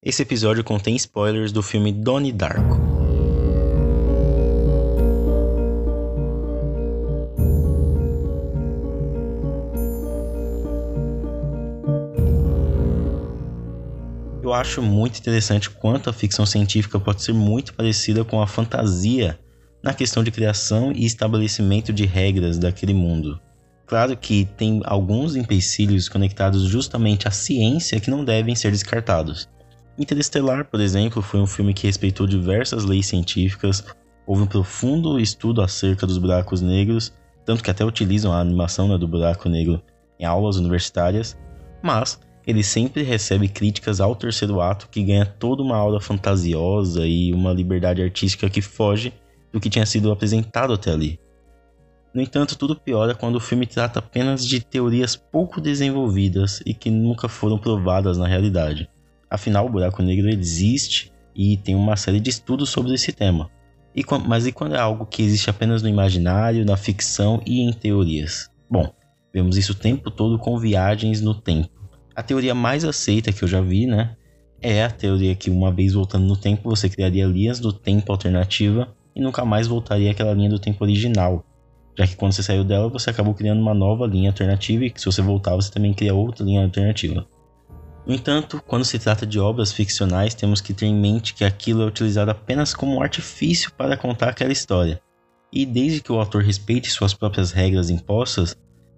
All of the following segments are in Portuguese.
Esse episódio contém spoilers do filme Donnie Darko. Eu acho muito interessante quanto a ficção científica pode ser muito parecida com a fantasia na questão de criação e estabelecimento de regras daquele mundo. Claro que tem alguns empecilhos conectados justamente à ciência que não devem ser descartados. Interestelar, por exemplo, foi um filme que respeitou diversas leis científicas, houve um profundo estudo acerca dos buracos negros, tanto que até utilizam a animação né, do buraco negro em aulas universitárias, mas ele sempre recebe críticas ao terceiro ato que ganha toda uma aula fantasiosa e uma liberdade artística que foge do que tinha sido apresentado até ali. No entanto, tudo piora quando o filme trata apenas de teorias pouco desenvolvidas e que nunca foram provadas na realidade. Afinal, o buraco negro existe e tem uma série de estudos sobre esse tema. E, mas e quando é algo que existe apenas no imaginário, na ficção e em teorias? Bom, vemos isso o tempo todo com viagens no tempo. A teoria mais aceita que eu já vi, né, é a teoria que uma vez voltando no tempo você criaria linhas do tempo alternativa e nunca mais voltaria àquela linha do tempo original, já que quando você saiu dela você acabou criando uma nova linha alternativa e que se você voltar você também cria outra linha alternativa. No entanto, quando se trata de obras ficcionais, temos que ter em mente que aquilo é utilizado apenas como um artifício para contar aquela história. E desde que o autor respeite suas próprias regras impostas,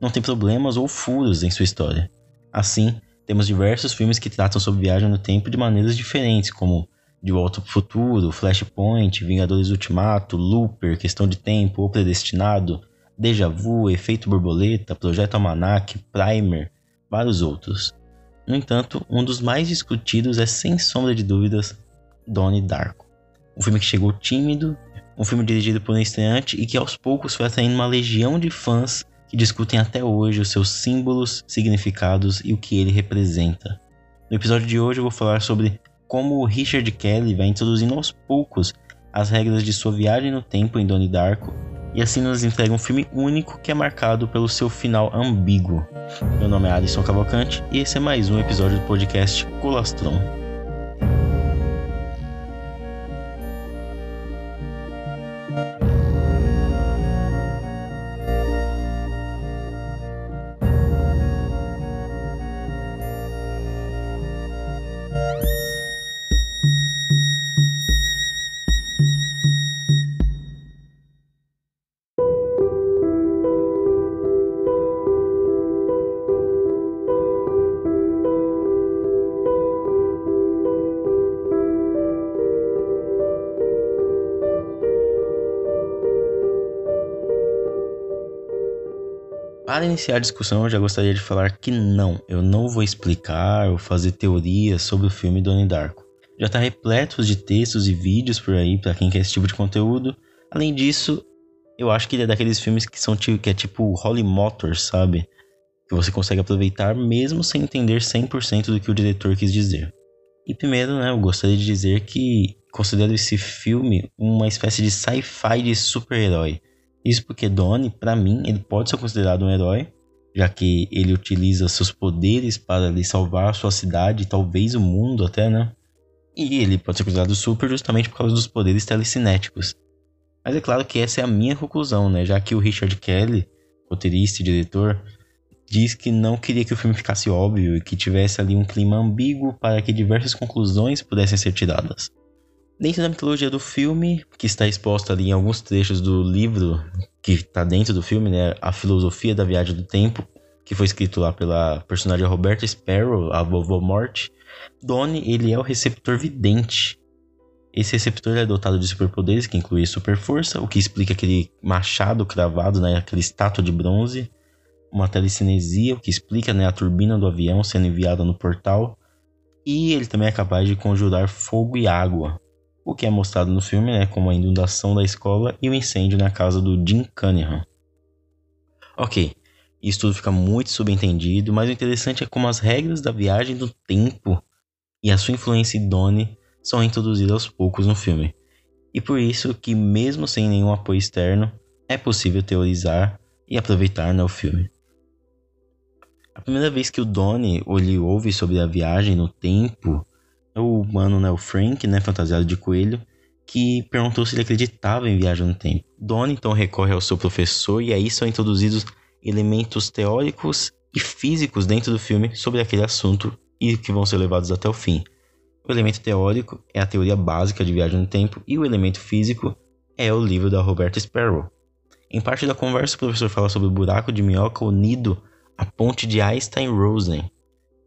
não tem problemas ou furos em sua história. Assim, temos diversos filmes que tratam sobre viagem no tempo de maneiras diferentes, como de Volta para o Futuro, Flashpoint, Vingadores Ultimato, Looper, Questão de Tempo, O Predestinado, Deja Vu, Efeito Borboleta, Projeto Almanac, Primer, vários outros. No entanto, um dos mais discutidos é sem sombra de dúvidas Donnie Darko. Um filme que chegou tímido, um filme dirigido por um estreante e que aos poucos foi atraindo uma legião de fãs que discutem até hoje os seus símbolos, significados e o que ele representa. No episódio de hoje eu vou falar sobre como o Richard Kelly vai introduzindo aos poucos as regras de sua viagem no tempo em Donnie Darko e assim nos entrega um filme único que é marcado pelo seu final ambíguo. Meu nome é Alisson Cavalcante e esse é mais um episódio do podcast Colastron. Para iniciar a discussão, eu já gostaria de falar que não, eu não vou explicar ou fazer teorias sobre o filme Donnie Darko. Já está repleto de textos e vídeos por aí para quem quer esse tipo de conteúdo. Além disso, eu acho que ele é daqueles filmes que são que é tipo Holly Motors, sabe? Que você consegue aproveitar mesmo sem entender 100% do que o diretor quis dizer. E primeiro, né, eu gostaria de dizer que considero esse filme uma espécie de sci-fi de super-herói isso porque Donnie, para mim, ele pode ser considerado um herói, já que ele utiliza seus poderes para lhe salvar sua cidade e talvez o mundo até, né? E ele pode ser considerado super justamente por causa dos poderes telecinéticos. Mas é claro que essa é a minha conclusão, né? Já que o Richard Kelly, roteirista e diretor, diz que não queria que o filme ficasse óbvio e que tivesse ali um clima ambíguo para que diversas conclusões pudessem ser tiradas. Dentro da mitologia do filme, que está exposta ali em alguns trechos do livro que está dentro do filme, né, A Filosofia da Viagem do Tempo, que foi escrito lá pela personagem Roberta Sparrow, a vovó Morte, Donnie, ele é o receptor vidente. Esse receptor é dotado de superpoderes, que inclui super força, o que explica aquele machado cravado, né, aquela estátua de bronze, uma telecinesia, o que explica né, a turbina do avião sendo enviada no portal, e ele também é capaz de conjurar fogo e água, o que é mostrado no filme, né, como a inundação da escola e o incêndio na casa do Jim Cunningham. Ok, isso tudo fica muito subentendido, mas o interessante é como as regras da viagem do tempo e a sua influência Donnie são introduzidas aos poucos no filme. E por isso que, mesmo sem nenhum apoio externo, é possível teorizar e aproveitar no filme. A primeira vez que o Donnie ele ouve sobre a viagem no tempo o humano, né, o Frank, né, fantasiado de coelho, que perguntou se ele acreditava em viagem no tempo. Donnie então recorre ao seu professor e aí são introduzidos elementos teóricos e físicos dentro do filme sobre aquele assunto e que vão ser levados até o fim. O elemento teórico é a teoria básica de viagem no tempo e o elemento físico é o livro da Roberta Sparrow. Em parte da conversa, o professor fala sobre o buraco de minhoca unido à ponte de Einstein-Rosen,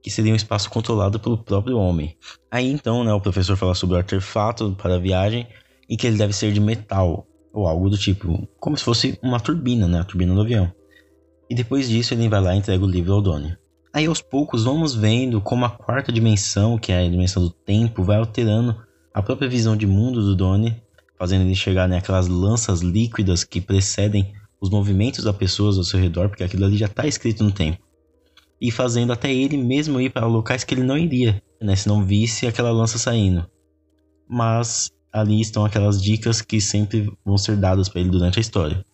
que seria um espaço controlado pelo próprio homem. Aí então, né, o professor fala sobre o artefato para a viagem e que ele deve ser de metal ou algo do tipo, como se fosse uma turbina, né, a turbina do avião. E depois disso ele vai lá e entrega o livro ao Donnie. Aí aos poucos vamos vendo como a quarta dimensão, que é a dimensão do tempo, vai alterando a própria visão de mundo do Donnie fazendo ele chegar naquelas né, lanças líquidas que precedem os movimentos das pessoas ao seu redor, porque aquilo ali já está escrito no tempo. E fazendo até ele mesmo ir para locais que ele não iria, né, se não visse aquela lança saindo. Mas ali estão aquelas dicas que sempre vão ser dadas para ele durante a história.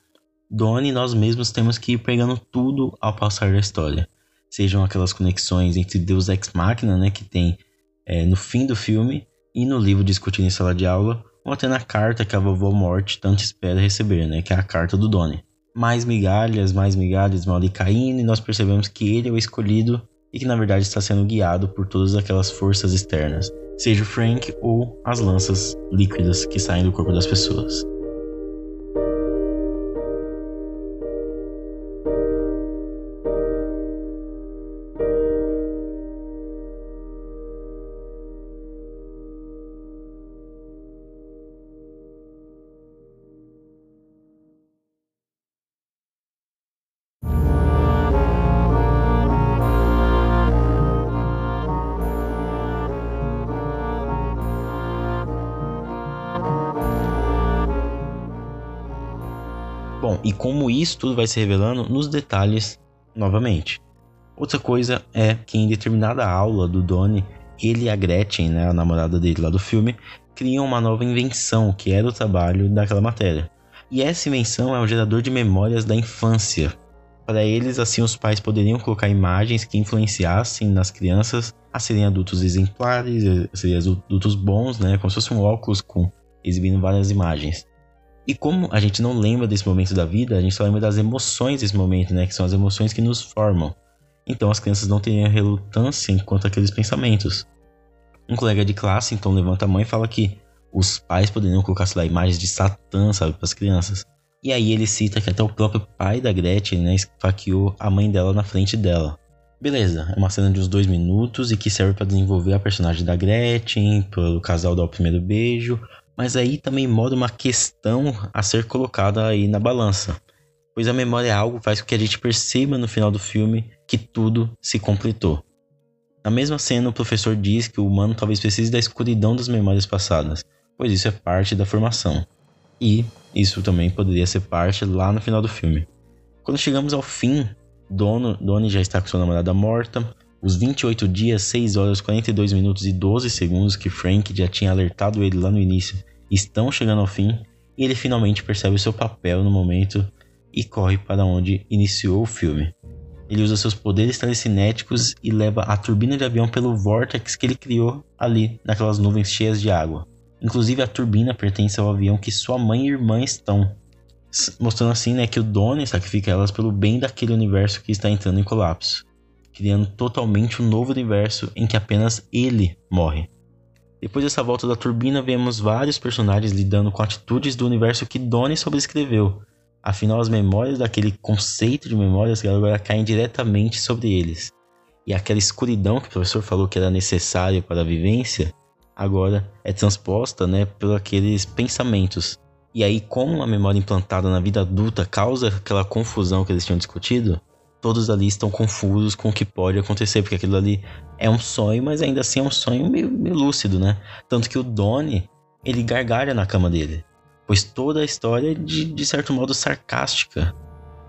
Donnie, nós mesmos temos que ir pegando tudo ao passar da história. Sejam aquelas conexões entre Deus Ex Machina, né, que tem é, no fim do filme, e no livro discutido em sala de aula, ou até na carta que a vovó Morte tanto espera receber, né? Que é a carta do Donnie. Mais migalhas, mais migalhas ali caindo e nós percebemos que ele é o escolhido e que na verdade está sendo guiado por todas aquelas forças externas, seja o Frank ou as lanças líquidas que saem do corpo das pessoas. Bom, e como isso tudo vai se revelando nos detalhes novamente. Outra coisa é que em determinada aula do Donnie, ele e a Gretchen, né, a namorada dele lá do filme, criam uma nova invenção que era o trabalho daquela matéria. E essa invenção é um gerador de memórias da infância. Para eles, assim, os pais poderiam colocar imagens que influenciassem nas crianças a serem adultos exemplares, a serem adultos bons, né, como se fosse um óculos com exibindo várias imagens. E como a gente não lembra desse momento da vida, a gente só lembra das emoções desse momento, né? Que são as emoções que nos formam. Então as crianças não teriam relutância enquanto aqueles pensamentos. Um colega de classe então levanta a mão e fala que os pais poderiam colocar, sei lá, imagens de Satã, sabe, para as crianças. E aí ele cita que até o próprio pai da Gretchen, né, esfaqueou a mãe dela na frente dela. Beleza, é uma cena de uns dois minutos e que serve para desenvolver a personagem da Gretchen, pelo casal dar o primeiro beijo, mas aí também mora uma questão a ser colocada aí na balança. Pois a memória é algo que faz com que a gente perceba no final do filme que tudo se completou. Na mesma cena, o professor diz que o humano talvez precise da escuridão das memórias passadas, pois isso é parte da formação. E isso também poderia ser parte lá no final do filme. Quando chegamos ao fim, Dono, Donnie já está com sua namorada morta, os 28 dias, 6 horas, 42 minutos e 12 segundos que Frank já tinha alertado ele lá no início estão chegando ao fim e ele finalmente percebe seu papel no momento e corre para onde iniciou o filme. Ele usa seus poderes telecinéticos e leva a turbina de avião pelo vórtex que ele criou ali, naquelas nuvens cheias de água. Inclusive a turbina pertence ao avião que sua mãe e irmã estão, mostrando assim né, que o Donnie sacrifica elas pelo bem daquele universo que está entrando em colapso, criando totalmente um novo universo em que apenas ele morre. Depois dessa volta da turbina, vemos vários personagens lidando com atitudes do universo que Donnie sobrescreveu. Afinal, as memórias daquele conceito de memórias agora caem diretamente sobre eles. E aquela escuridão que o professor falou que era necessária para a vivência, agora é transposta né, por aqueles pensamentos. E aí, como a memória implantada na vida adulta causa aquela confusão que eles tinham discutido, todos ali estão confusos com o que pode acontecer, porque aquilo ali é um sonho, mas ainda assim é um sonho meio, meio lúcido, né? Tanto que o Donnie, ele gargalha na cama dele, pois toda a história é de, de certo modo sarcástica.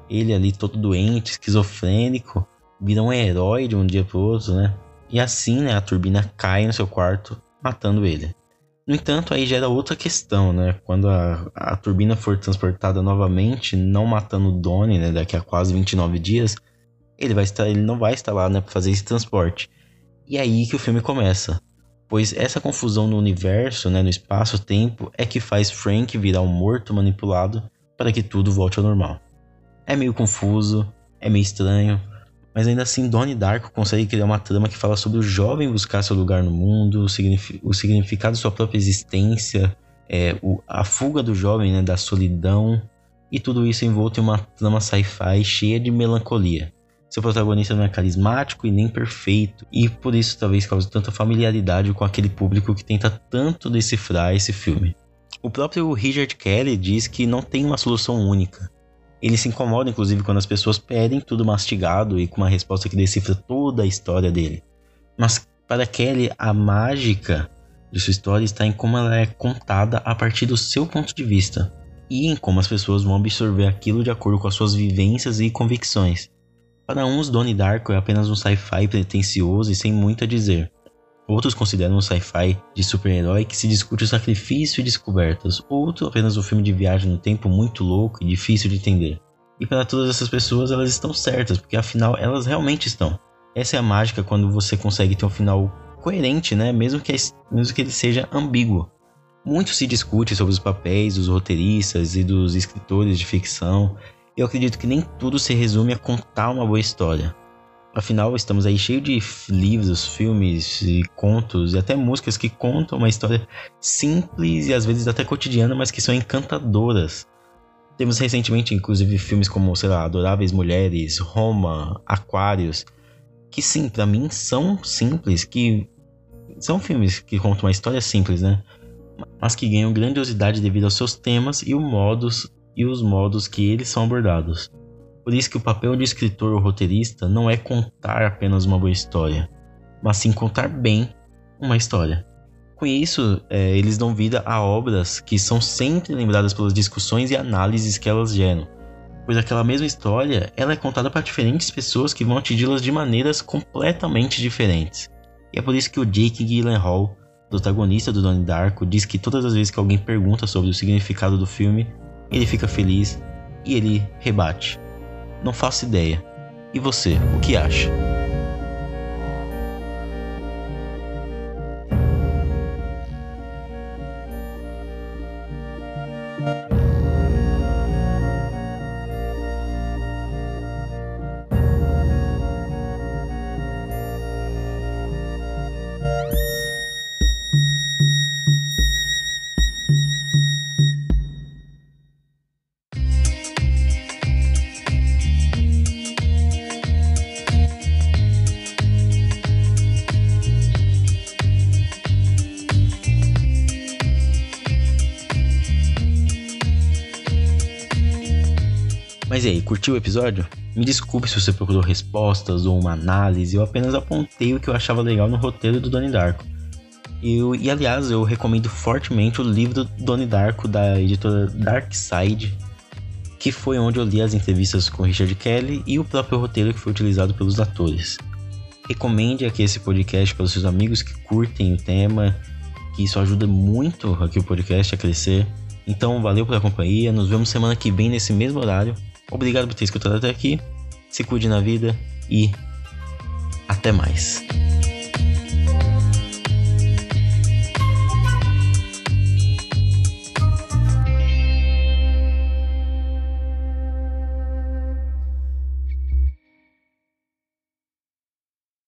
Ele ali todo doente, esquizofrênico, vira um herói de um dia pro outro, né? E assim, né, a turbina cai no seu quarto, matando ele. No entanto, aí gera outra questão, né? Quando a, a turbina for transportada novamente, não matando o Donnie, né? Daqui a quase 29 dias, ele, vai estar, ele não vai estar lá, né? Pra fazer esse transporte. E é aí que o filme começa. pois essa confusão no universo, né, no espaço-tempo, é que faz Frank virar um morto manipulado para que tudo volte ao normal. É meio confuso, é meio estranho, mas ainda assim Donnie Darko consegue criar uma trama que fala sobre o jovem buscar seu lugar no mundo, o, significado de sua própria existência, é, o, a fuga do jovem né, da solidão, e tudo isso envolto em uma trama sci-fi cheia de melancolia. Seu protagonista não é carismático e nem perfeito, e por isso talvez cause tanta familiaridade com aquele público que tenta tanto decifrar esse filme. O próprio Richard Kelly diz que não tem uma solução única. Ele se incomoda, inclusive, quando as pessoas pedem tudo mastigado e com uma resposta que decifra toda a história dele. Mas para Kelly, a mágica de sua história está em como ela é contada a partir do seu ponto de vista e em como as pessoas vão absorver aquilo de acordo com as suas vivências e convicções. Para uns, Donnie Darko é apenas um sci-fi pretensioso e sem muito a dizer. Outros consideram um sci-fi de super-herói que se discute o sacrifício e descobertas. Outro apenas um filme de viagem no tempo muito louco e difícil de entender. E para todas essas pessoas, elas estão certas, porque afinal elas realmente estão. Essa é a mágica quando você consegue ter um final coerente, né? Mesmo que, mesmo que ele seja ambíguo. Muito se discute sobre os papéis dos roteiristas e dos escritores de ficção, eu acredito que nem tudo se resume a contar uma boa história. Afinal, estamos aí cheio de livros, filmes e contos e até músicas que contam uma história simples e às vezes até cotidiana, mas que são encantadoras. Temos recentemente, inclusive, filmes como, sei lá, Adoráveis Mulheres, Roma, Aquários, que sim, para mim são simples, que são filmes que contam uma história simples, né? Mas que ganham grandiosidade devido aos seus temas e, modos, e os modos que eles são abordados. Por isso que o papel de escritor ou roteirista não é contar apenas uma boa história, mas sim contar bem uma história. Com isso, é, eles dão vida a obras que são sempre lembradas pelas discussões e análises que elas geram, pois aquela mesma história ela é contada para diferentes pessoas que vão atingi-las de maneiras completamente diferentes. E é por isso que o Jake Gyllenhaal, protagonista do Donnie Darko, diz que todas as vezes que alguém pergunta sobre o significado do filme, ele fica feliz e ele rebate. Não faço ideia. E você, o que acha? Mas e aí, curtiu o episódio? Me desculpe se você procurou respostas ou uma análise, eu apenas apontei o que eu achava legal no roteiro do Donnie Darko. Eu, e aliás, eu recomendo fortemente o livro Donnie Darko da editora Dark Side, que foi onde eu li as entrevistas com Richard Kelly e o próprio roteiro que foi utilizado pelos atores. Recomende aqui esse podcast para os seus amigos que curtem o tema, que isso ajuda muito aqui o podcast a crescer. Então, valeu pela companhia, nos vemos semana que vem nesse mesmo horário. Obrigado por ter escutado até aqui. Se cuide na vida e até mais.